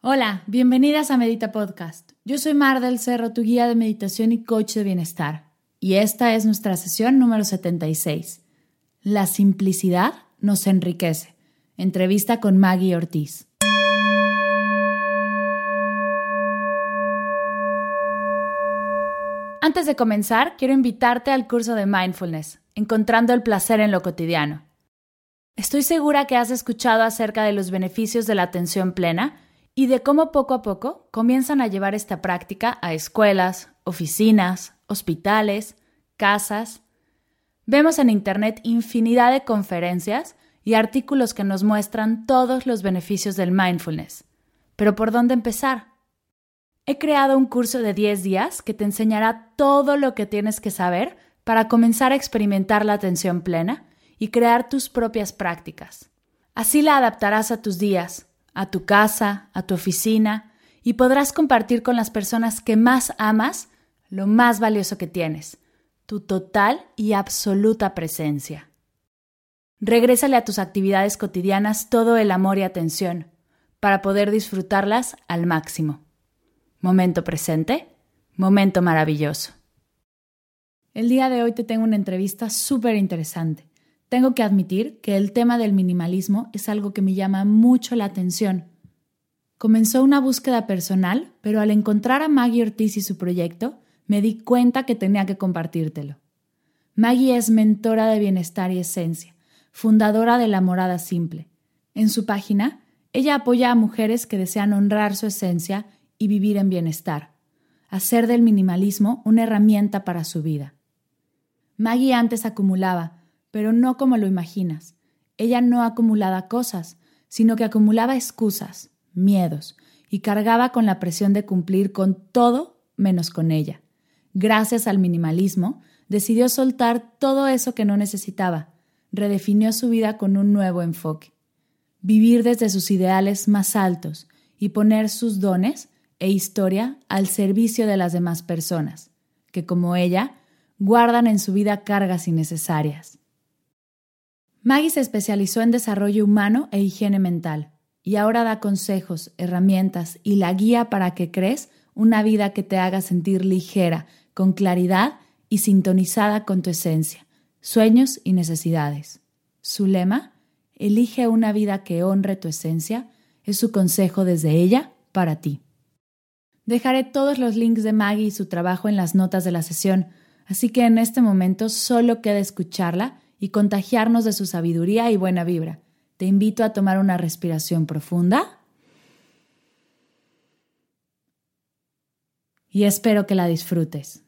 Hola, bienvenidas a Medita Podcast. Yo soy Mar del Cerro, tu guía de meditación y coach de bienestar. Y esta es nuestra sesión número 76. La simplicidad nos enriquece. Entrevista con Maggie Ortiz. Antes de comenzar, quiero invitarte al curso de Mindfulness, Encontrando el placer en lo cotidiano. Estoy segura que has escuchado acerca de los beneficios de la atención plena y de cómo poco a poco comienzan a llevar esta práctica a escuelas, oficinas, hospitales, casas. Vemos en Internet infinidad de conferencias y artículos que nos muestran todos los beneficios del mindfulness. Pero ¿por dónde empezar? He creado un curso de 10 días que te enseñará todo lo que tienes que saber para comenzar a experimentar la atención plena y crear tus propias prácticas. Así la adaptarás a tus días, a tu casa, a tu oficina, y podrás compartir con las personas que más amas lo más valioso que tienes, tu total y absoluta presencia. Regrésale a tus actividades cotidianas todo el amor y atención para poder disfrutarlas al máximo. Momento presente, momento maravilloso. El día de hoy te tengo una entrevista súper interesante. Tengo que admitir que el tema del minimalismo es algo que me llama mucho la atención. Comenzó una búsqueda personal, pero al encontrar a Maggie Ortiz y su proyecto, me di cuenta que tenía que compartírtelo. Maggie es mentora de bienestar y esencia, fundadora de La Morada Simple. En su página, ella apoya a mujeres que desean honrar su esencia y vivir en bienestar, hacer del minimalismo una herramienta para su vida. Maggie antes acumulaba, pero no como lo imaginas. Ella no acumulaba cosas, sino que acumulaba excusas, miedos, y cargaba con la presión de cumplir con todo menos con ella. Gracias al minimalismo, decidió soltar todo eso que no necesitaba, redefinió su vida con un nuevo enfoque. Vivir desde sus ideales más altos y poner sus dones e historia al servicio de las demás personas, que como ella, guardan en su vida cargas innecesarias. Maggie se especializó en desarrollo humano e higiene mental y ahora da consejos, herramientas y la guía para que crees una vida que te haga sentir ligera, con claridad y sintonizada con tu esencia, sueños y necesidades. Su lema, Elige una vida que honre tu esencia, es su consejo desde ella para ti. Dejaré todos los links de Maggie y su trabajo en las notas de la sesión, así que en este momento solo queda escucharla y contagiarnos de su sabiduría y buena vibra. Te invito a tomar una respiración profunda y espero que la disfrutes.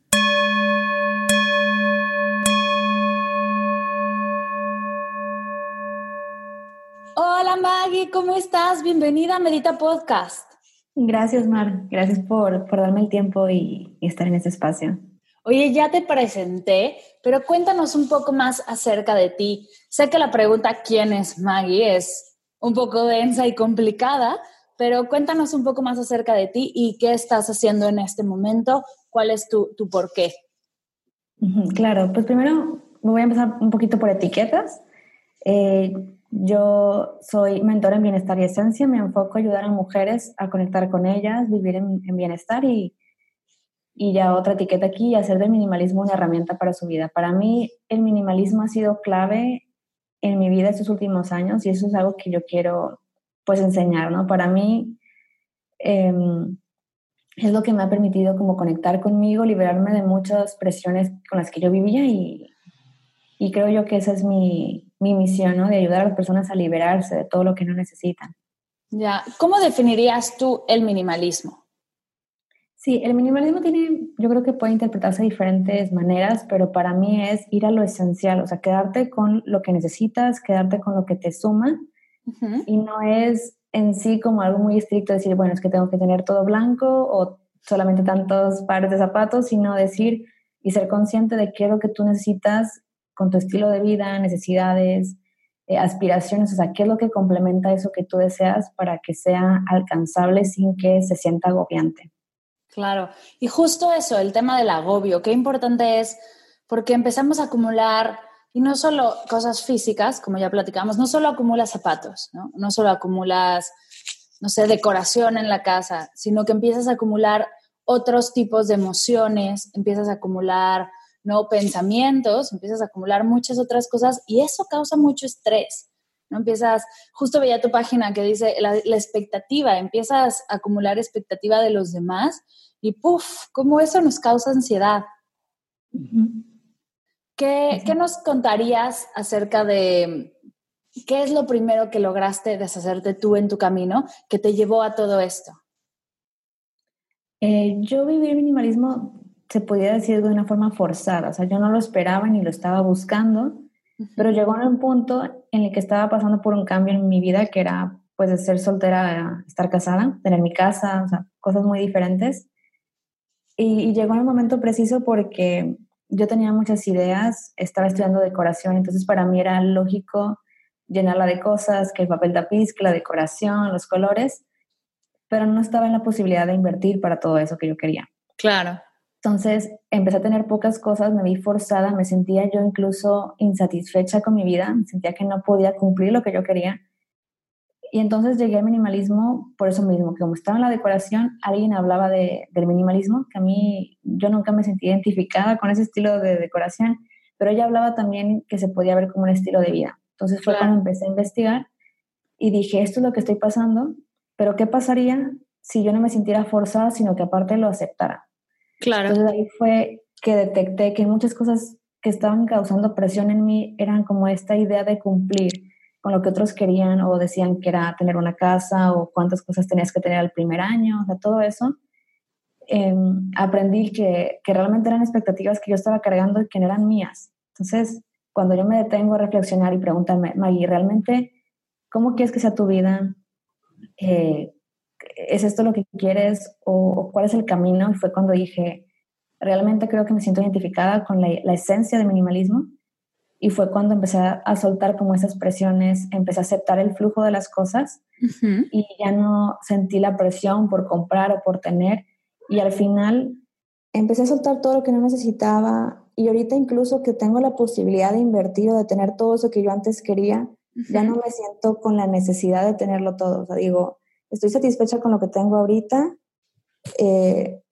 Hola Maggie, ¿cómo estás? Bienvenida a Medita Podcast. Gracias, Mar. Gracias por, darme el tiempo y estar en este espacio. Oye, ya te presenté, pero cuéntanos un poco más acerca de ti. Sé que la pregunta ¿quién es Maggie? es un poco densa y complicada, pero cuéntanos un poco más acerca de ti y qué estás haciendo en este momento, cuál es tu, tu por qué. Claro, pues primero me voy a empezar un poquito por etiquetas. Eh, yo soy mentora en bienestar y esencia, me enfoco a ayudar a mujeres a conectar con ellas, vivir en, en bienestar y y ya otra etiqueta aquí, hacer del minimalismo una herramienta para su vida. Para mí el minimalismo ha sido clave en mi vida estos últimos años y eso es algo que yo quiero pues enseñar, ¿no? Para mí em, es lo que me ha permitido como conectar conmigo, liberarme de muchas presiones con las que yo vivía y, y creo yo que esa es mi, mi misión, ¿no? De ayudar a las personas a liberarse de todo lo que no necesitan. Ya, ¿cómo definirías tú el minimalismo? Sí, el minimalismo tiene, yo creo que puede interpretarse de diferentes maneras, pero para mí es ir a lo esencial, o sea, quedarte con lo que necesitas, quedarte con lo que te suma, y no es en sí como algo muy estricto decir, bueno, es que tengo que tener todo blanco o solamente tantos pares de zapatos, sino decir y ser consciente de qué es lo que tú necesitas con tu estilo de vida, necesidades, eh, aspiraciones, o sea, qué es lo que complementa eso que tú deseas para que sea alcanzable sin que se sienta agobiante. Claro, y justo eso, el tema del agobio, qué importante es, porque empezamos a acumular, y no solo cosas físicas, como ya platicamos, no solo acumulas zapatos, ¿no? no solo acumulas, no sé, decoración en la casa, sino que empiezas a acumular otros tipos de emociones, empiezas a acumular no pensamientos, empiezas a acumular muchas otras cosas y eso causa mucho estrés. ¿No? Empiezas, justo veía tu página que dice la, expectativa, empiezas a acumular expectativa de los demás y puff, cómo eso nos causa ansiedad. ¿Qué, ¿Qué, nos contarías acerca de qué es lo primero que lograste deshacerte tú en tu camino que te llevó a todo esto? Eh, yo viví el minimalismo, se podía decir de una forma forzada, o sea, yo no lo esperaba ni lo estaba buscando, pero llegó a un punto en el que estaba pasando por un cambio en mi vida, que era pues de ser soltera a estar casada, tener mi casa, o sea, cosas muy diferentes. Y, llegó en un momento preciso porque yo tenía muchas ideas, estaba estudiando decoración, entonces para mí era lógico llenarla de cosas, que el papel tapiz, que la decoración, los colores, pero no estaba en la posibilidad de invertir para todo eso que yo quería. Claro. Entonces empecé a tener pocas cosas, me vi forzada, me sentía yo incluso insatisfecha con mi vida, sentía que no podía cumplir lo que yo quería. Y entonces llegué al minimalismo por eso mismo, que como estaba en la decoración, alguien hablaba de, del minimalismo, que a mí yo nunca me sentí identificada con ese estilo de decoración, pero ella hablaba también que se podía ver como un estilo de vida. Entonces fue cuando empecé a investigar y dije, esto es lo que estoy pasando, pero ¿qué pasaría si yo no me sintiera forzada, sino que aparte lo aceptara? Claro. Entonces ahí fue que detecté que muchas cosas que estaban causando presión en mí eran como esta idea de cumplir con lo que otros querían o decían que era tener una casa o cuántas cosas tenías que tener al primer año, o sea, todo eso. Em, aprendí que, que realmente eran expectativas que yo estaba cargando y que no eran mías. Entonces, cuando yo me detengo a reflexionar y preguntarme, Maggie, ¿realmente cómo quieres que sea tu vida? Eh, ¿es esto lo que quieres o, cuál es el camino? Y fue cuando dije, realmente creo que me siento identificada con la, esencia del minimalismo. Y fue cuando empecé a, soltar como esas presiones, empecé a aceptar el flujo de las cosas y ya no sentí la presión por comprar o por tener. Y al final empecé a soltar todo lo que no necesitaba. Y ahorita incluso que tengo la posibilidad de invertir o de tener todo eso que yo antes quería, ya no me siento con la necesidad de tenerlo todo. O sea, digo, estoy satisfecha con lo que tengo ahorita, eh,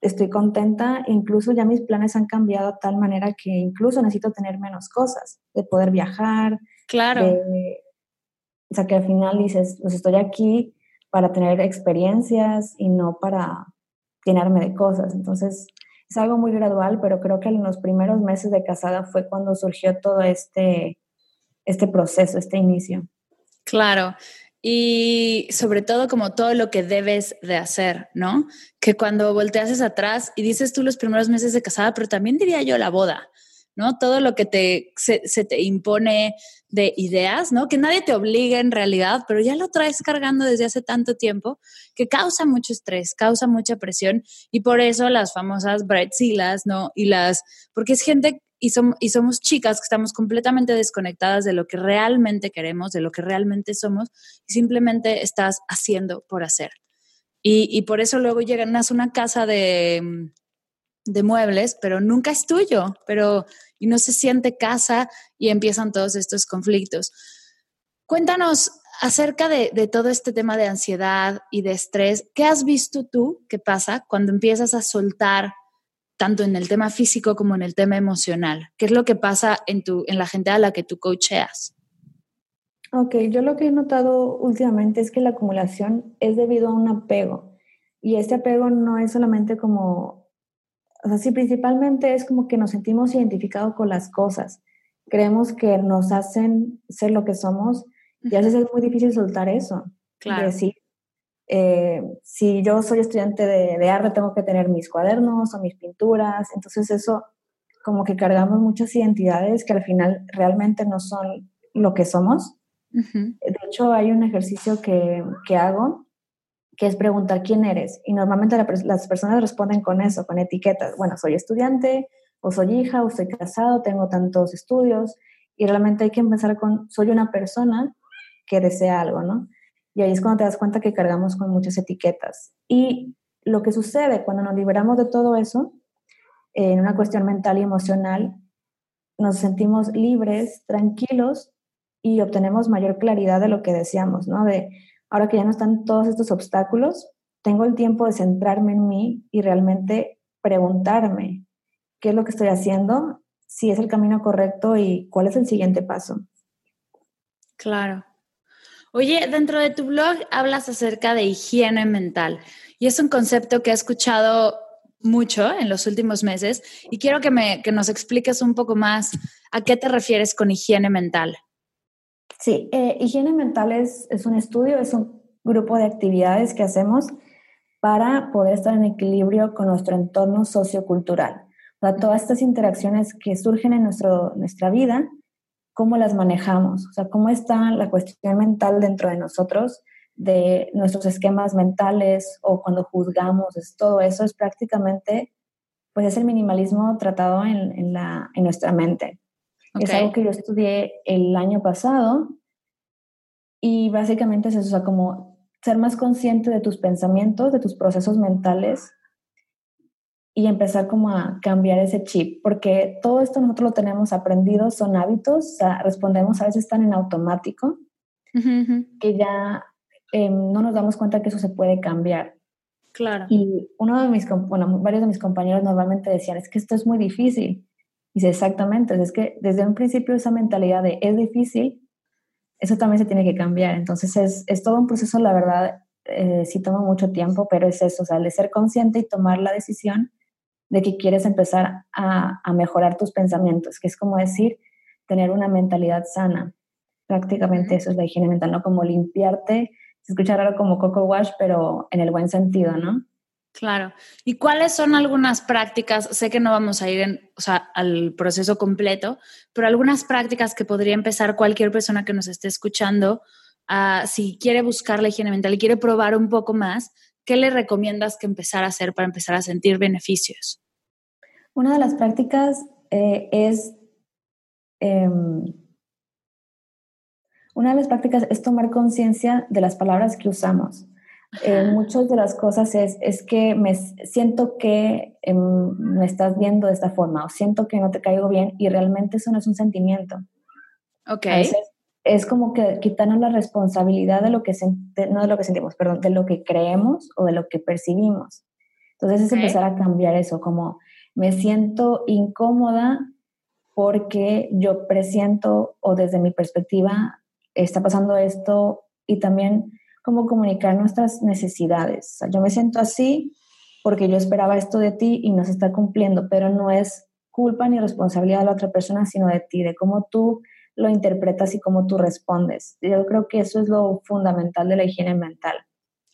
estoy contenta, incluso ya mis planes han cambiado de tal manera que incluso necesito tener menos cosas, de poder viajar. Claro. o sea, que al final dices, pues estoy aquí para tener experiencias y no para llenarme de cosas. Entonces, es algo muy gradual, pero creo que en los primeros meses de casada fue cuando surgió todo este, este proceso, este inicio. Claro y sobre todo como todo lo que debes de hacer, ¿no? Que cuando volteas atrás y dices tú los primeros meses de casada, pero también diría yo la boda, ¿no? Todo lo que te, se, te impone de ideas, ¿no? Que nadie te obliga en realidad, pero ya lo traes cargando desde hace tanto tiempo que causa mucho estrés, causa mucha presión y por eso las famosas bridezillas, ¿no? Y las, porque es gente y, somos chicas que estamos completamente desconectadas de lo que realmente queremos, de lo que realmente somos, y simplemente estás haciendo por hacer. Y, por eso luego llegan a una casa de, de muebles, pero nunca es tuyo, pero y no se siente casa y empiezan todos estos conflictos. Cuéntanos acerca de, de, todo este tema de ansiedad y de estrés. ¿Qué has visto tú que pasa cuando empiezas a soltar tanto en el tema físico como en el tema emocional? ¿Qué es lo que pasa en, tu, en la gente a la que tú coacheas? Ok, yo lo que he notado últimamente es que la acumulación es debido a un apego. Y este apego no es solamente como, o sea, sí, principalmente es como que nos sentimos identificados con las cosas. Creemos que nos hacen ser lo que somos y a veces es muy difícil soltar eso. Claro. Decir, Eh, si yo soy estudiante de, de, arte, tengo que tener mis cuadernos o mis pinturas. Entonces eso, como que cargamos muchas identidades que al final realmente no son lo que somos. De hecho, hay un ejercicio que, que, hago que es preguntar quién eres. Y normalmente las personas responden con eso, con etiquetas. Bueno, soy estudiante, o soy hija, o estoy casado, tengo tantos estudios. Y realmente hay que empezar con, soy una persona que desea algo, ¿no? Y ahí es cuando te das cuenta que cargamos con muchas etiquetas. Y lo que sucede cuando nos liberamos de todo eso, en una cuestión mental y emocional, nos sentimos libres, tranquilos y obtenemos mayor claridad de lo que deseamos, ¿no? De ahora que ya no están todos estos obstáculos, tengo el tiempo de centrarme en mí y realmente preguntarme qué es lo que estoy haciendo, si es el camino correcto y cuál es el siguiente paso. Claro. Oye, dentro de tu blog hablas acerca de higiene mental y es un concepto que he escuchado mucho en los últimos meses y quiero que, me, que nos expliques un poco más a qué te refieres con higiene mental. Sí, eh, higiene mental es, es un estudio, es un grupo de actividades que hacemos para poder estar en equilibrio con nuestro entorno sociocultural. O sea, todas estas interacciones que surgen en nuestro, nuestra vida cómo las manejamos, o sea, cómo está la cuestión mental dentro de nosotros, de nuestros esquemas mentales o cuando juzgamos, es, todo eso es prácticamente, pues es el minimalismo tratado en, la, en nuestra mente. Es algo que yo estudié el año pasado y básicamente es eso, o sea, como ser más consciente de tus pensamientos, de tus procesos mentales y empezar como a cambiar ese chip, porque todo esto nosotros lo tenemos aprendido, son hábitos, o sea, respondemos a veces están en automático, que ya em, no nos damos cuenta que eso se puede cambiar. Claro. Y uno de mis, bueno, varios de mis compañeros normalmente decían, es que esto es muy difícil. Y dice, exactamente, es que desde un principio esa mentalidad de es difícil, eso también se tiene que cambiar. Entonces es, es todo un proceso, la verdad, eh, sí toma mucho tiempo, pero es eso, o sea, de ser consciente y tomar la decisión de que quieres empezar a, mejorar tus pensamientos, que es como decir, tener una mentalidad sana. Prácticamente eso es la higiene mental, ¿no? Como limpiarte, se escucha raro como coco wash, pero en el buen sentido, ¿no? Claro. ¿Y cuáles son algunas prácticas? Sé que no vamos a ir en, o sea, al proceso completo, pero algunas prácticas que podría empezar cualquier persona que nos esté escuchando, uh, si quiere buscar la higiene mental y quiere probar un poco más, ¿qué le recomiendas que empezar a hacer para empezar a sentir beneficios? Una de las prácticas eh, es, em, una de las prácticas es tomar conciencia de las palabras que usamos. Eh, muchas de las cosas es, es que me siento que em, me estás viendo de esta forma o siento que no te caigo bien y realmente eso no es un sentimiento. Ok es como que quitarnos la responsabilidad de lo que, no de lo que sentimos, perdón, de lo que creemos o de lo que percibimos. Entonces es empezar a cambiar eso, como me siento incómoda porque yo presiento o desde mi perspectiva está pasando esto y también cómo comunicar nuestras necesidades. yo me siento así porque yo esperaba esto de ti y no se está cumpliendo, pero no es culpa ni responsabilidad de la otra persona, sino de ti, de cómo tú lo interpretas y cómo tú respondes. Yo creo que eso es lo fundamental de la higiene mental.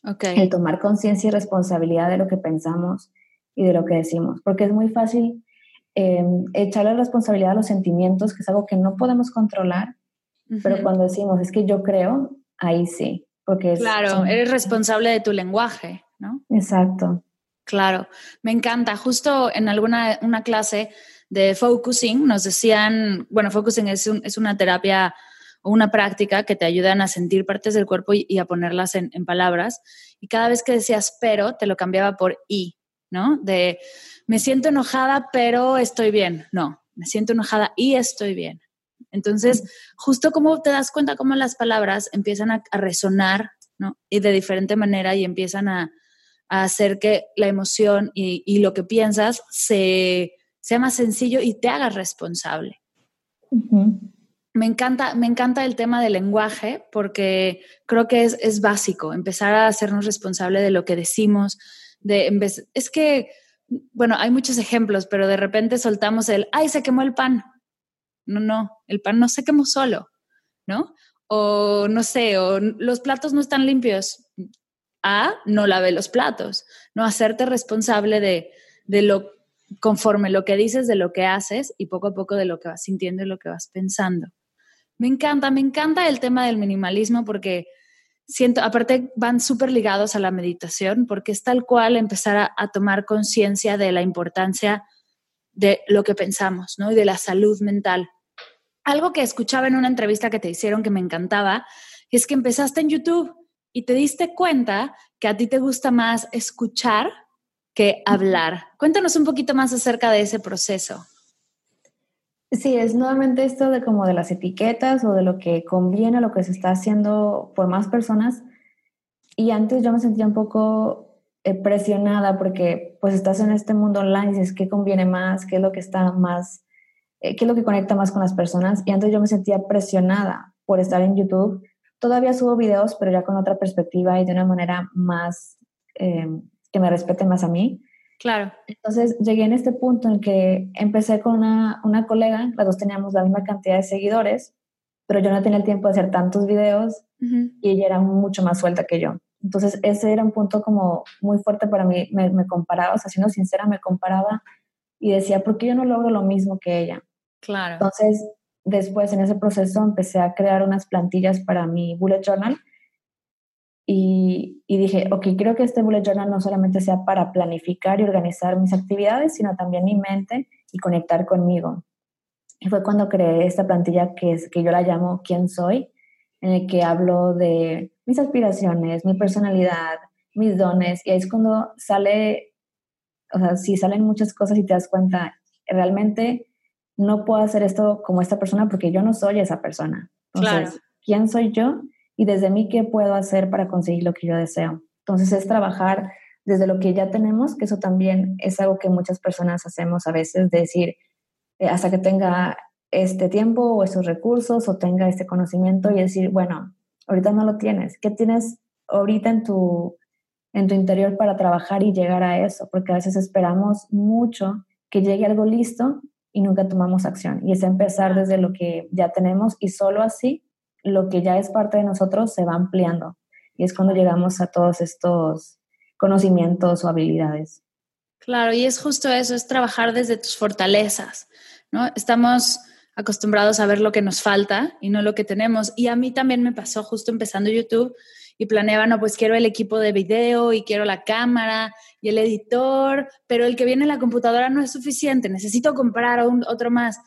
Okay. El tomar conciencia y responsabilidad de lo que pensamos y de lo que decimos. Porque es muy fácil eh, echarle responsabilidad a los sentimientos, que es algo que no podemos controlar, pero cuando decimos, es que yo creo, ahí sí. Porque claro, eres responsable de tu lenguaje, ¿no? Exacto. Claro, me encanta. Justo en alguna una clase de focusing, nos decían, bueno, focusing es, es una terapia o una práctica que te ayudan a sentir partes del cuerpo y, a ponerlas en, palabras. Y cada vez que decías pero, te lo cambiaba por y, ¿no? De me siento enojada, pero estoy bien. No, me siento enojada y estoy bien. Entonces, justo como te das cuenta cómo las palabras empiezan a, resonar, ¿no? Y de diferente manera y empiezan a, hacer que la emoción y, y, lo que piensas se, sea más sencillo y te hagas responsable. Me encanta, me encanta el tema del lenguaje porque creo que es, básico empezar a hacernos responsable de lo que decimos. De, en vez, es que, bueno, hay muchos ejemplos, pero de repente soltamos el, ay, se quemó el pan. No, no, el pan no se quemó solo, ¿no? O no sé, o los platos no están limpios. a no lavé los platos, no hacerte responsable de, de lo conforme lo que dices, de lo que haces y poco a poco de lo que vas sintiendo y lo que vas pensando. Me encanta, me encanta el tema del minimalismo porque siento, aparte van súper ligados a la meditación porque es tal cual empezar a, a tomar conciencia de la importancia de lo que pensamos, ¿no? Y de la salud mental. Algo que escuchaba en una entrevista que te hicieron que me encantaba es que empezaste en YouTube y te diste cuenta que a ti te gusta más escuchar que hablar. Cuéntanos un poquito más acerca de ese proceso. Sí, es nuevamente esto de como de las etiquetas o de lo que conviene, lo que se está haciendo por más personas. Y antes yo me sentía un poco eh, presionada porque pues estás en este mundo online y dices qué conviene más, qué es lo que está más, eh, qué es lo que conecta más con las personas. Y antes yo me sentía presionada por estar en YouTube Todavía subo videos, pero ya con otra perspectiva y de una manera más eh, que me respete más a mí. Claro. Entonces llegué en este punto en que empecé con una, una colega, las dos teníamos la misma cantidad de seguidores, pero yo no tenía el tiempo de hacer tantos videos y ella era mucho más suelta que yo. Entonces ese era un punto como muy fuerte para mí, me, me comparaba, o sea, siendo sincera, me comparaba y decía, ¿por qué yo no logro lo mismo que ella? Claro. Entonces después en ese proceso empecé a crear unas plantillas para mi bullet journal y, dije, ok, creo que este bullet journal no solamente sea para planificar y organizar mis actividades, sino también mi mente y conectar conmigo. Y fue cuando creé esta plantilla que, es, que yo la llamo ¿Quién soy? en el que hablo de mis aspiraciones, mi personalidad, mis dones, y ahí es cuando sale, o sea, si salen muchas cosas y te das cuenta, realmente no puedo hacer esto como esta persona porque yo no soy esa persona. Entonces, ¿quién soy yo? Y desde mí, ¿qué puedo hacer para conseguir lo que yo deseo? Entonces, es trabajar desde lo que ya tenemos, que eso también es algo que muchas personas hacemos a veces, decir, eh, hasta que tenga este tiempo o esos recursos o tenga este conocimiento y decir, bueno, ahorita no lo tienes. ¿Qué tienes ahorita en tu, en tu interior para trabajar y llegar a eso? Porque a veces esperamos mucho que llegue algo listo y nunca tomamos acción. Y es empezar desde lo que ya tenemos y solo así lo que ya es parte de nosotros se va ampliando. Y es cuando llegamos a todos estos conocimientos o habilidades. Claro, y es justo eso, es trabajar desde tus fortalezas, ¿no? Estamos acostumbrados a ver lo que nos falta y no lo que tenemos. Y a mí también me pasó justo empezando YouTube y planeaba, no, pues quiero el equipo de video y quiero la cámara y el editor, pero el que viene en la computadora no es suficiente, necesito comprar otro más.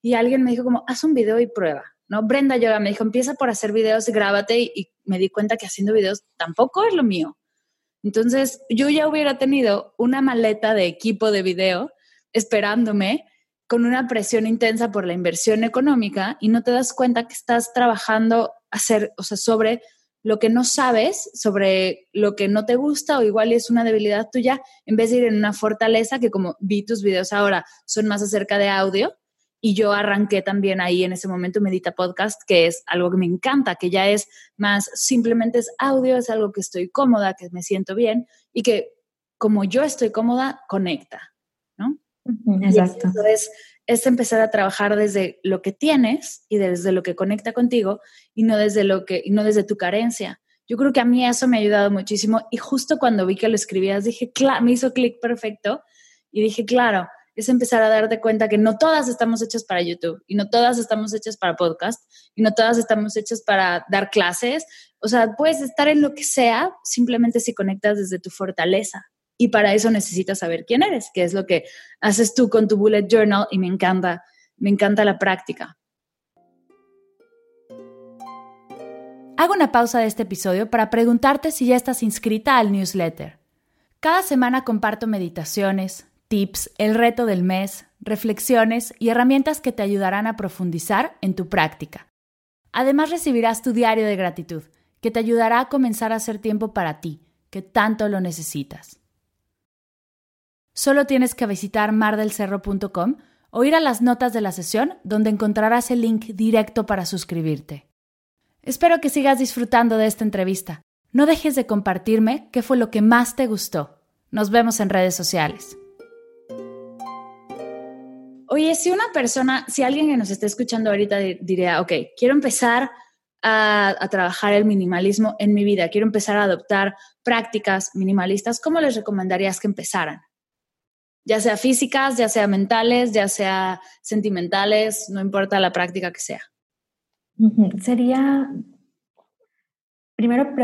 Y alguien me dijo como, haz un video y prueba, ¿no? Brenda Yoga me dijo, empieza por hacer videos y grábate y, me di cuenta que haciendo videos tampoco es lo mío. Entonces yo ya hubiera tenido una maleta de equipo de video esperándome con una presión intensa por la inversión económica y no te das cuenta que estás trabajando hacer, o sea, sobre lo que no sabes, sobre lo que no te gusta o igual es una debilidad tuya, en vez de ir en una fortaleza que como vi tus videos ahora son más acerca de audio y yo arranqué también ahí en ese momento Medita Podcast, que es algo que me encanta, que ya es más simplemente es audio, es algo que estoy cómoda, que me siento bien y que como yo estoy cómoda, conecta, ¿no? Exacto. Entonces, es empezar a trabajar desde lo que tienes y desde lo que conecta contigo y no desde lo que y no desde tu carencia. Yo creo que a mí eso me ha ayudado muchísimo y justo cuando vi que lo escribías dije, claro, me hizo clic perfecto y dije, claro, es empezar a darte cuenta que no todas estamos hechas para YouTube y no todas estamos hechas para podcast y no todas estamos hechas para dar clases. O sea, puedes estar en lo que sea simplemente si conectas desde tu fortaleza. Y para eso necesitas saber quién eres, que es lo que haces tú con tu bullet journal y me encanta, me encanta la práctica. Hago una pausa de este episodio para preguntarte si ya estás inscrita al newsletter. Cada semana comparto meditaciones, tips, el reto del mes, reflexiones y herramientas que te ayudarán a profundizar en tu práctica. Además recibirás tu diario de gratitud, que te ayudará a comenzar a hacer tiempo para ti, que tanto lo necesitas. Solo tienes que visitar mardelcerro.com o ir a las notas de la sesión donde encontrarás el link directo para suscribirte. Espero que sigas disfrutando de esta entrevista. No dejes de compartirme qué fue lo que más te gustó. Nos vemos en redes sociales. Oye, si una persona, si alguien que nos esté escuchando ahorita diría, ok, quiero empezar a, trabajar el minimalismo en mi vida, quiero empezar a adoptar prácticas minimalistas, ¿cómo les recomendarías que empezaran? Ya sea físicas, ya sea mentales, ya sea sentimentales, no importa la práctica que sea. Sería primero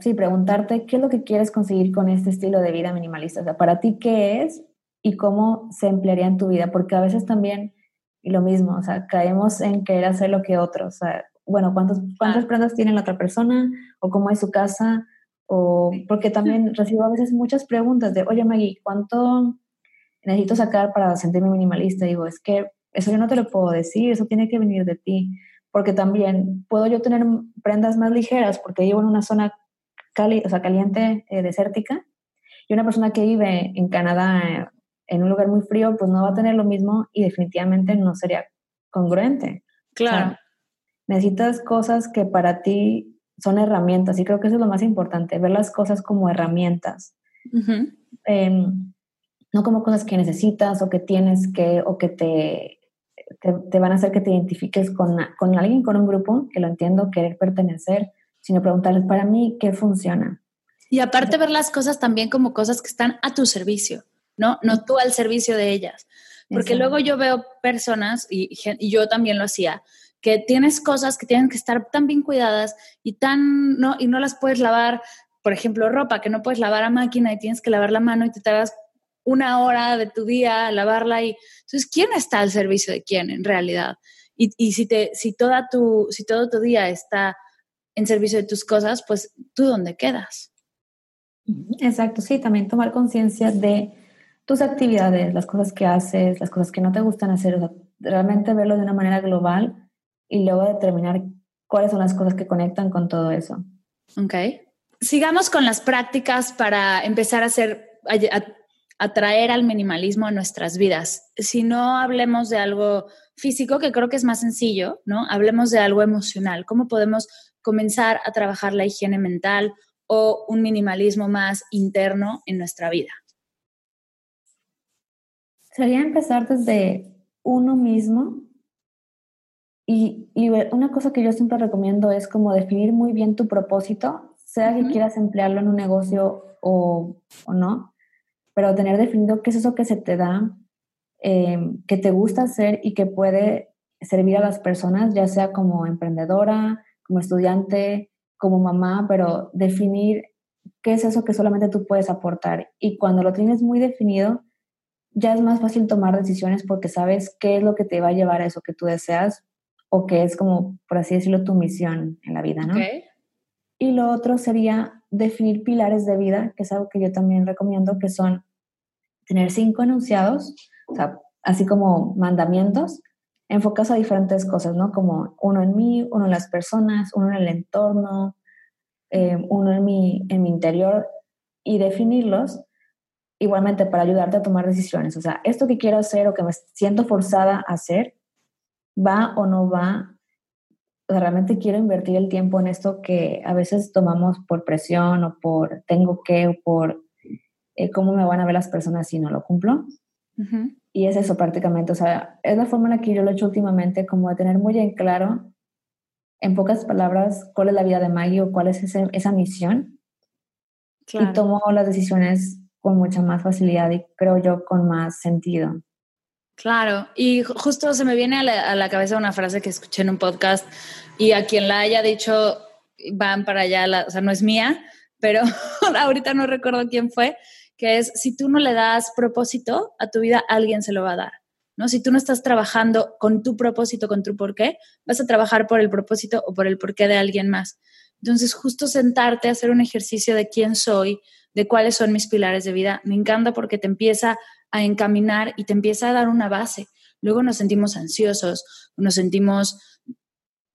sí, preguntarte qué es lo que quieres conseguir con este estilo de vida minimalista. O sea, para ti, ¿qué es y cómo se emplearía en tu vida? Porque a veces también, y lo mismo, o sea, caemos en querer hacer lo que otros. O sea, bueno, ¿cuántos, ¿cuántas prendas tiene la otra persona? ¿O cómo es su casa? O porque también recibo a veces muchas preguntas de, oye Maggie, ¿cuánto necesito sacar para sentirme minimalista? digo, es que eso yo no te lo puedo decir, eso tiene que venir de ti porque también puedo yo tener prendas más ligeras porque vivo en una zona cali o sea, caliente, eh, desértica, y una persona que vive en Canadá, eh, en un lugar muy frío, pues no va a tener lo mismo y definitivamente no sería congruente. Claro. necesitas cosas que para ti son herramientas y creo que eso es lo más importante, ver las cosas como herramientas. Em, no como cosas que necesitas o que tienes que, o que te te, van a hacer que te identifiques con, con alguien, con un grupo, que lo entiendo, querer pertenecer, sino preguntarles, para mí, ¿qué funciona? Y aparte ver las cosas también como cosas que están a tu servicio, ¿no? No tú al servicio de ellas. Porque luego yo veo personas, y, y, yo también lo hacía, que tienes cosas que tienen que estar tan bien cuidadas y tan, ¿no? Y no las puedes lavar, por ejemplo, ropa que no puedes lavar a máquina y tienes que lavar la mano y te tardas una hora de tu día a lavarla y entonces quién está al servicio de quién en realidad y, y, si te si toda tu si todo tu día está en servicio de tus cosas pues tú dónde quedas exacto sí también tomar conciencia de tus actividades las cosas que haces las cosas que no te gustan hacer realmente verlo de una manera global y luego determinar cuáles son las cosas que conectan con todo eso Ok. sigamos con las prácticas para empezar a hacer atraer al minimalismo a nuestras vidas. Si no hablemos de algo físico, que creo que es más sencillo, ¿no? Hablemos de algo emocional. ¿Cómo podemos comenzar a trabajar la higiene mental o un minimalismo más interno en nuestra vida? Sería empezar desde uno mismo y, una cosa que yo siempre recomiendo es como definir muy bien tu propósito, sea que quieras emplearlo en un negocio o, o no pero tener definido qué es eso que se te da, eh, que te gusta hacer y que puede servir a las personas, ya sea como emprendedora, como estudiante, como mamá, pero definir qué es eso que solamente tú puedes aportar. Y cuando lo tienes muy definido, ya es más fácil tomar decisiones porque sabes qué es lo que te va a llevar a eso que tú deseas o que es como, por así decirlo, tu misión en la vida, ¿no? Y lo otro sería definir pilares de vida, que es algo que yo también recomiendo, que son tener cinco enunciados, o sea, así como mandamientos, enfocados a diferentes cosas, ¿no? Como uno en mí, uno en las personas, uno en el entorno, eh, uno en mi, en mi interior, y definirlos igualmente para ayudarte a tomar decisiones. O sea, esto que quiero hacer o que me siento forzada a hacer, va o no va. O sea, realmente quiero invertir el tiempo en esto que a veces tomamos por presión o por tengo que o por eh, cómo me van a ver las personas si no lo cumplo. Y es eso prácticamente, o sea, es la forma en la que yo lo he hecho últimamente, como de tener muy en claro, en pocas palabras, cuál es la vida de Maggie o cuál es esa misión. Y tomo las decisiones con mucha más facilidad y creo yo con más sentido. Claro, y justo se me viene a la, cabeza una frase que escuché en un podcast y a quien la haya dicho van para allá, la, o sea, no es mía, pero ahorita no recuerdo quién fue, que es si tú no le das propósito a tu vida, alguien se lo va a dar. ¿no? Si tú no estás trabajando con tu propósito, con tu porqué, vas a trabajar por el propósito o por el porqué de alguien más. Entonces, justo sentarte a hacer un ejercicio de quién soy, de cuáles son mis pilares de vida, me encanta porque te empieza a encaminar y te empieza a dar una base. Luego nos sentimos ansiosos, nos sentimos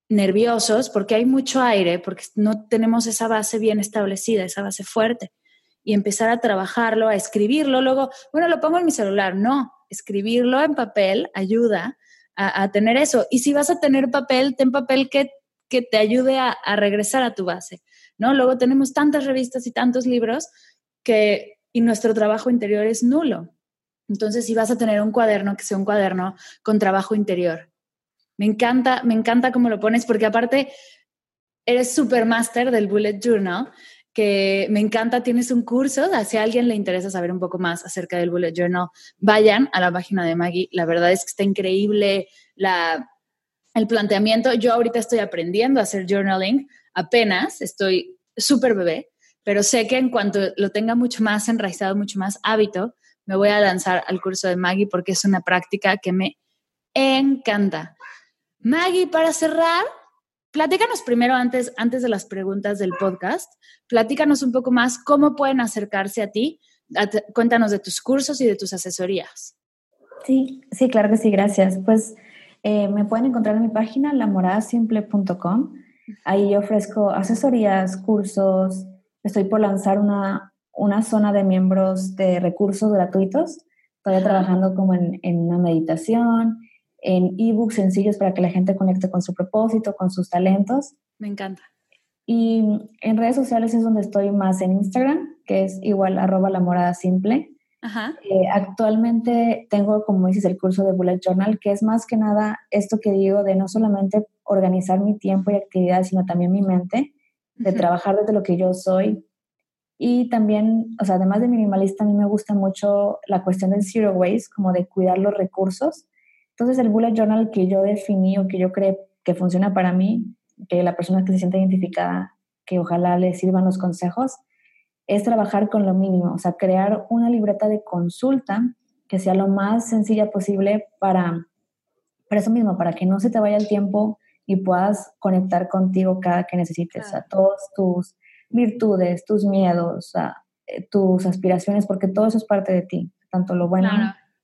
nerviosos porque hay mucho aire, porque no tenemos esa base bien establecida, esa base fuerte y empezar a trabajarlo, a escribirlo. Luego, bueno, lo pongo en mi celular. No, escribirlo en papel ayuda a, tener eso. Y si vas a tener papel, ten papel que, que te ayude a, a, regresar a tu base, ¿no? Luego tenemos tantas revistas y tantos libros que, y nuestro trabajo interior es nulo. Entonces, si vas a tener un cuaderno, que sea un cuaderno con trabajo interior. Me encanta, me encanta cómo lo pones, porque aparte eres supermaster del Bullet Journal, que me encanta, tienes un curso, si a alguien le interesa saber un poco más acerca del Bullet Journal, vayan a la página de Maggie, la verdad es que está increíble la, el planteamiento. Yo ahorita estoy aprendiendo a hacer journaling, apenas estoy súper bebé, pero sé que en cuanto lo tenga mucho más enraizado, mucho más hábito, me voy a lanzar al curso de Maggie porque es una práctica que me encanta. Maggie, para cerrar, platícanos primero antes, antes de las preguntas del podcast, platícanos un poco más cómo pueden acercarse a ti. cuéntanos de tus cursos y de tus asesorías. Sí, sí, claro que sí, gracias. Pues eh, me pueden encontrar en mi página, lamoradasimple.com. Ahí ofrezco asesorías, cursos. Estoy por lanzar una, una zona de miembros de recursos gratuitos. Estoy trabajando como en, en una meditación, en ebooks sencillos para que la gente conecte con su propósito, con sus talentos. Me encanta. Y en redes sociales es donde estoy más en Instagram, que es igual arroba la morada simple. Eh, actualmente tengo, como dices, el curso de Bullet Journal, que es más que nada esto que digo de no solamente organizar mi tiempo y actividades, sino también mi mente, de trabajar desde lo que yo soy. Y también, o sea, además de minimalista, a mí me gusta mucho la cuestión del zero waste, como de cuidar los recursos. Entonces, el Bullet Journal que yo definí o que yo creo que funciona para mí, que la persona que se siente identificada, que ojalá le sirvan los consejos, es trabajar con lo mínimo, o sea, crear una libreta de consulta que sea lo más sencilla posible para, para eso mismo, para que no se te vaya el tiempo y puedas conectar contigo cada que necesites, a todos tus virtudes, tus miedos, eh, tus aspiraciones, porque todo eso es parte de ti, tanto lo bueno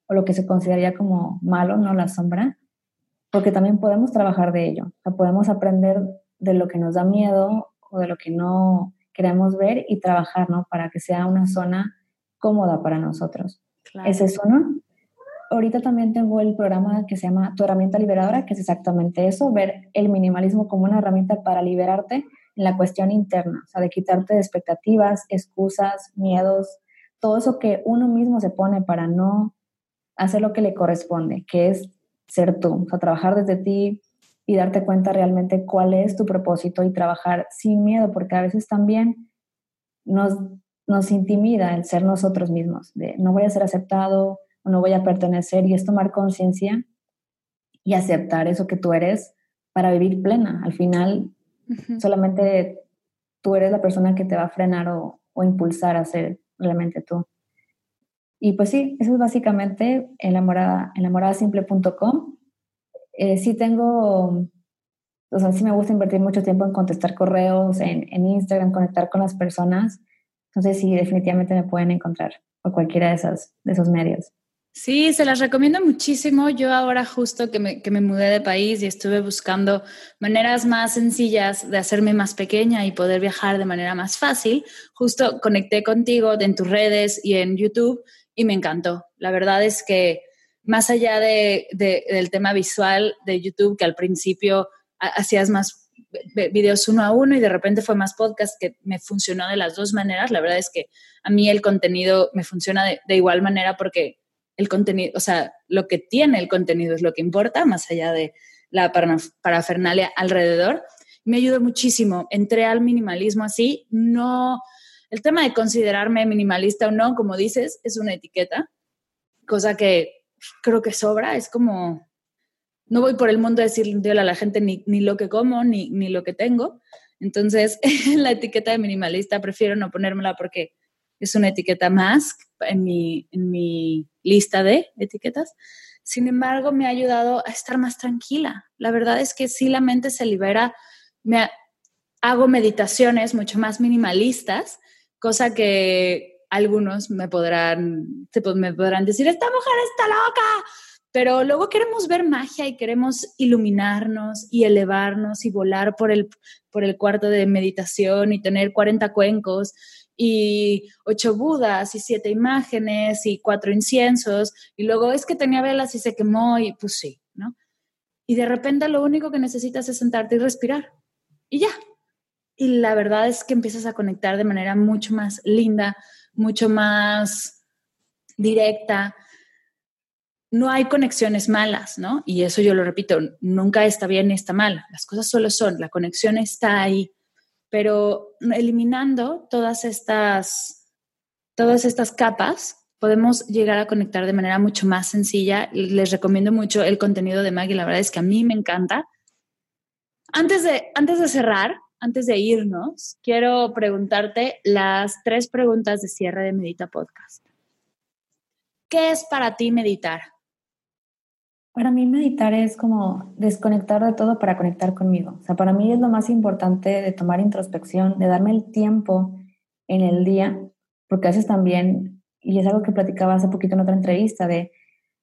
o lo que se consideraría como malo, no la sombra, porque también podemos trabajar de ello, o sea, podemos aprender de lo que nos da miedo o de lo que no queremos ver y trabajar, ¿no? Para que sea una zona cómoda para nosotros. Ese es uno. Ahorita también tengo el programa que se llama Tu herramienta liberadora, que es exactamente eso, ver el minimalismo como una herramienta para liberarte en la cuestión interna, o sea, de quitarte de expectativas, excusas, miedos, todo eso que uno mismo se pone para no hacer lo que le corresponde, que es ser tú, o sea, trabajar desde ti, y darte cuenta realmente cuál es tu propósito y trabajar sin miedo, porque a veces también nos, nos intimida el ser nosotros mismos, de no voy a ser aceptado o no voy a pertenecer y es tomar conciencia y aceptar eso que tú eres para vivir plena. Al final, solamente tú eres la persona que te va a frenar o, o impulsar a ser realmente tú. Y pues sí, eso es básicamente enamorada, enamoradasimple.com eh, sí tengo, o sea, sí me gusta invertir mucho tiempo en contestar correos, en, en Instagram, conectar con las personas. Entonces sí, definitivamente me pueden encontrar por cualquiera de, esas, de esos medios. Sí, se las recomiendo muchísimo. Yo ahora justo que me, que me, mudé de país y estuve buscando maneras más sencillas de hacerme más pequeña y poder viajar de manera más fácil, justo conecté contigo en tus redes y en YouTube y me encantó. La verdad es que más allá de, del tema visual de YouTube, que al principio hacías más videos uno a uno y de repente fue más podcast que me funcionó de las dos maneras. La verdad es que a mí el contenido me funciona de, igual manera porque el contenido, o sea, lo que tiene el contenido es lo que importa, más allá de la parafernalia alrededor. Me ayudó muchísimo. Entré al minimalismo así. No, el tema de considerarme minimalista o no, como dices, es una etiqueta, cosa que creo que sobra, es como, no voy por el mundo a decirle a la gente ni, ni lo que como, ni, ni, lo que tengo. Entonces, la etiqueta de minimalista prefiero no ponérmela porque es una etiqueta más en mi, en mi lista de etiquetas. Sin embargo, me ha ayudado a estar más tranquila. La verdad es que si la mente se libera. Me hago meditaciones mucho más minimalistas, cosa que algunos me podrán, me podrán decir, esta mujer está loca, pero luego queremos ver magia y queremos iluminarnos y elevarnos y volar por el, por el cuarto de meditación y tener 40 cuencos y ocho budas y siete imágenes y cuatro inciensos y luego es que tenía velas y se quemó y pues sí, ¿no? Y de repente lo único que necesitas es sentarte y respirar y ya. Y la verdad es que empiezas a conectar de manera mucho más linda, mucho más directa. no hay conexiones malas, ¿no? Y eso yo lo repito, nunca está bien ni está mal. Las cosas solo son, la conexión está ahí. Pero eliminando todas estas, todas estas capas, podemos llegar a conectar de manera mucho más sencilla. Les recomiendo mucho el contenido de Maggie, la verdad es que a mí me encanta. Antes de, antes de cerrar, antes de irnos, quiero preguntarte las tres preguntas de cierre de Medita Podcast. ¿Qué es para ti meditar? Para mí meditar es como desconectar de todo para conectar conmigo. O sea, para mí es lo más importante de tomar introspección, de darme el tiempo en el día, porque a veces también, y es algo que platicaba hace poquito en otra entrevista, de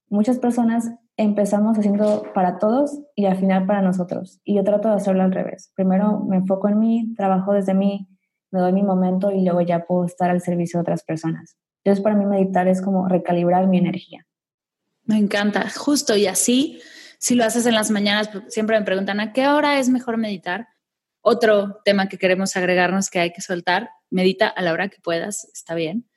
muchas personas empezamos haciendo para todos y al final para nosotros. Y yo trato de hacerlo al revés. Primero me enfoco en mí, trabajo desde mí, me doy mi momento y luego ya puedo estar al servicio de otras personas. Entonces para mí meditar es como recalibrar mi energía. Me encanta, justo y así, si lo haces en las mañanas, siempre me preguntan a qué hora es mejor meditar. Otro tema que queremos agregarnos que hay que soltar, medita a la hora que puedas, está bien.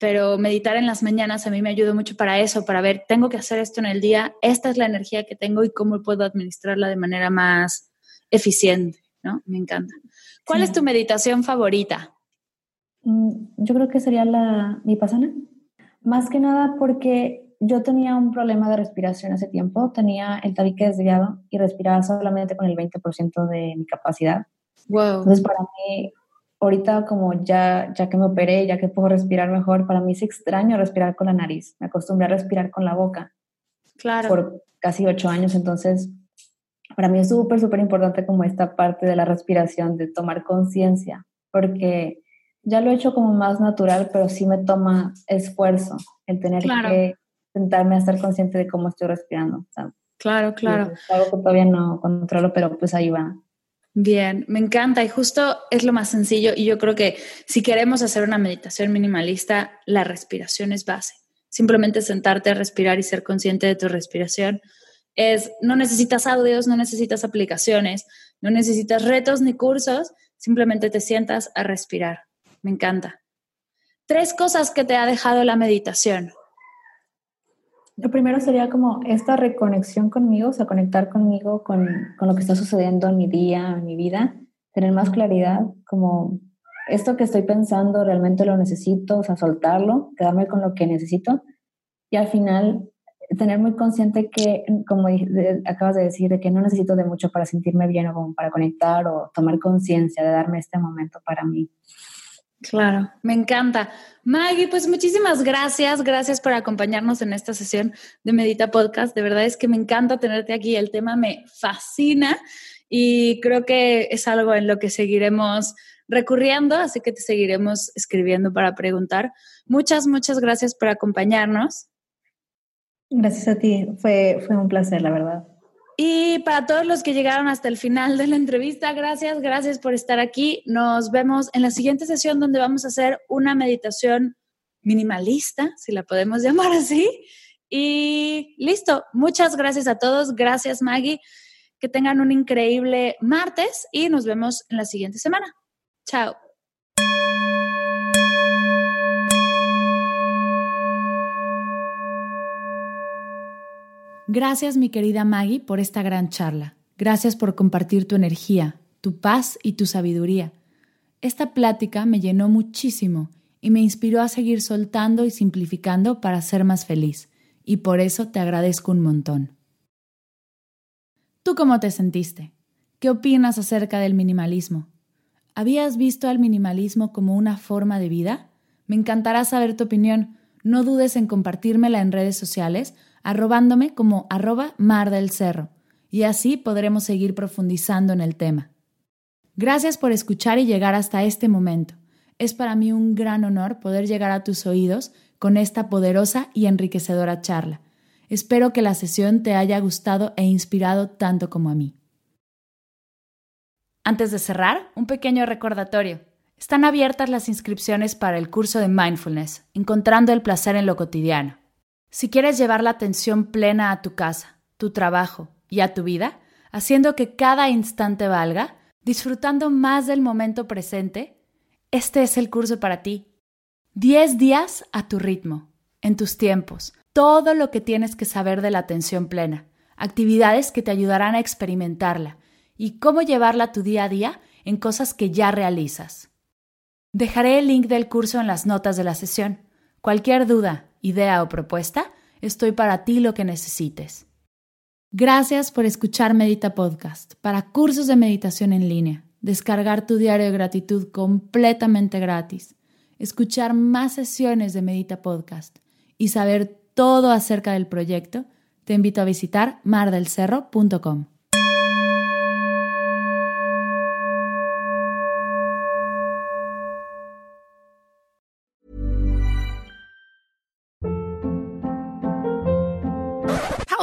Pero meditar en las mañanas a mí me ayuda mucho para eso, para ver, tengo que hacer esto en el día, esta es la energía que tengo y cómo puedo administrarla de manera más eficiente, ¿no? Me encanta. ¿Cuál es tu meditación favorita? Mm, yo creo que sería la vipassana. Más que nada porque yo tenía un problema de respiración hace tiempo, tenía el tabique desviado y respiraba solamente con el 20% de mi capacidad. Wow. Entonces, para mí, ahorita como ya, ya que me operé, ya que puedo respirar mejor, para mí es extraño respirar con la nariz. Me acostumbré a respirar con la boca. Claro. Por casi ocho años, entonces para mí es súper, súper importante como esta parte de la respiración, de tomar conciencia, porque ya lo he hecho como más natural, pero sí me toma esfuerzo el tener que sentarme a estar consciente de cómo estoy respirando. claro, claro. Es algo que todavía no controlo, pero pues ahí va. Bien, me encanta y justo es lo más sencillo y yo creo que si queremos hacer una meditación minimalista, la respiración es base. Simplemente sentarte a respirar y ser consciente de tu respiración es, no necesitas audios, no necesitas aplicaciones, no necesitas retos ni cursos, simplemente te sientas a respirar. Me encanta. Tres cosas que te ha dejado la meditación. Lo primero sería como esta reconexión conmigo, o sea, conectar conmigo con, con, lo que está sucediendo en mi día, en mi vida, tener más claridad, como esto que estoy pensando realmente lo necesito, o sea, soltarlo, quedarme con lo que necesito y al final tener muy consciente que, como acabas de decir, de que no necesito de mucho para sentirme bien o como para conectar o tomar conciencia de darme este momento para mí. Claro, me encanta. Maggie, pues muchísimas gracias. Gracias por acompañarnos en esta sesión de Medita Podcast. De verdad es que me encanta tenerte aquí. El tema me fascina y creo que es algo en lo que seguiremos recurriendo, así que te seguiremos escribiendo para preguntar. Muchas, muchas gracias por acompañarnos. Gracias a ti. Fue, fue un placer, la verdad. Y para todos los que llegaron hasta el final de la entrevista, gracias, gracias por estar aquí. Nos vemos en la siguiente sesión donde vamos a hacer una meditación minimalista, si la podemos llamar así. Y listo, muchas gracias a todos. Gracias Maggie. Que tengan un increíble martes y nos vemos en la siguiente semana. Chao. Gracias, mi querida Maggie, por esta gran charla. Gracias por compartir tu energía, tu paz y tu sabiduría. Esta plática me llenó muchísimo y me inspiró a seguir soltando y simplificando para ser más feliz, y por eso te agradezco un montón. ¿Tú cómo te sentiste? ¿Qué opinas acerca del minimalismo? ¿Habías visto al minimalismo como una forma de vida? Me encantará saber tu opinión. No dudes en compartírmela en redes sociales arrobándome como arroba mar del cerro, y así podremos seguir profundizando en el tema. Gracias por escuchar y llegar hasta este momento. Es para mí un gran honor poder llegar a tus oídos con esta poderosa y enriquecedora charla. Espero que la sesión te haya gustado e inspirado tanto como a mí. Antes de cerrar, un pequeño recordatorio. Están abiertas las inscripciones para el curso de mindfulness, encontrando el placer en lo cotidiano. Si quieres llevar la atención plena a tu casa, tu trabajo y a tu vida, haciendo que cada instante valga, disfrutando más del momento presente, este es el curso para ti. Diez días a tu ritmo, en tus tiempos, todo lo que tienes que saber de la atención plena, actividades que te ayudarán a experimentarla y cómo llevarla a tu día a día en cosas que ya realizas. Dejaré el link del curso en las notas de la sesión. Cualquier duda, idea o propuesta, estoy para ti lo que necesites. Gracias por escuchar Medita Podcast para cursos de meditación en línea, descargar tu diario de gratitud completamente gratis, escuchar más sesiones de Medita Podcast y saber todo acerca del proyecto, te invito a visitar mardelcerro.com.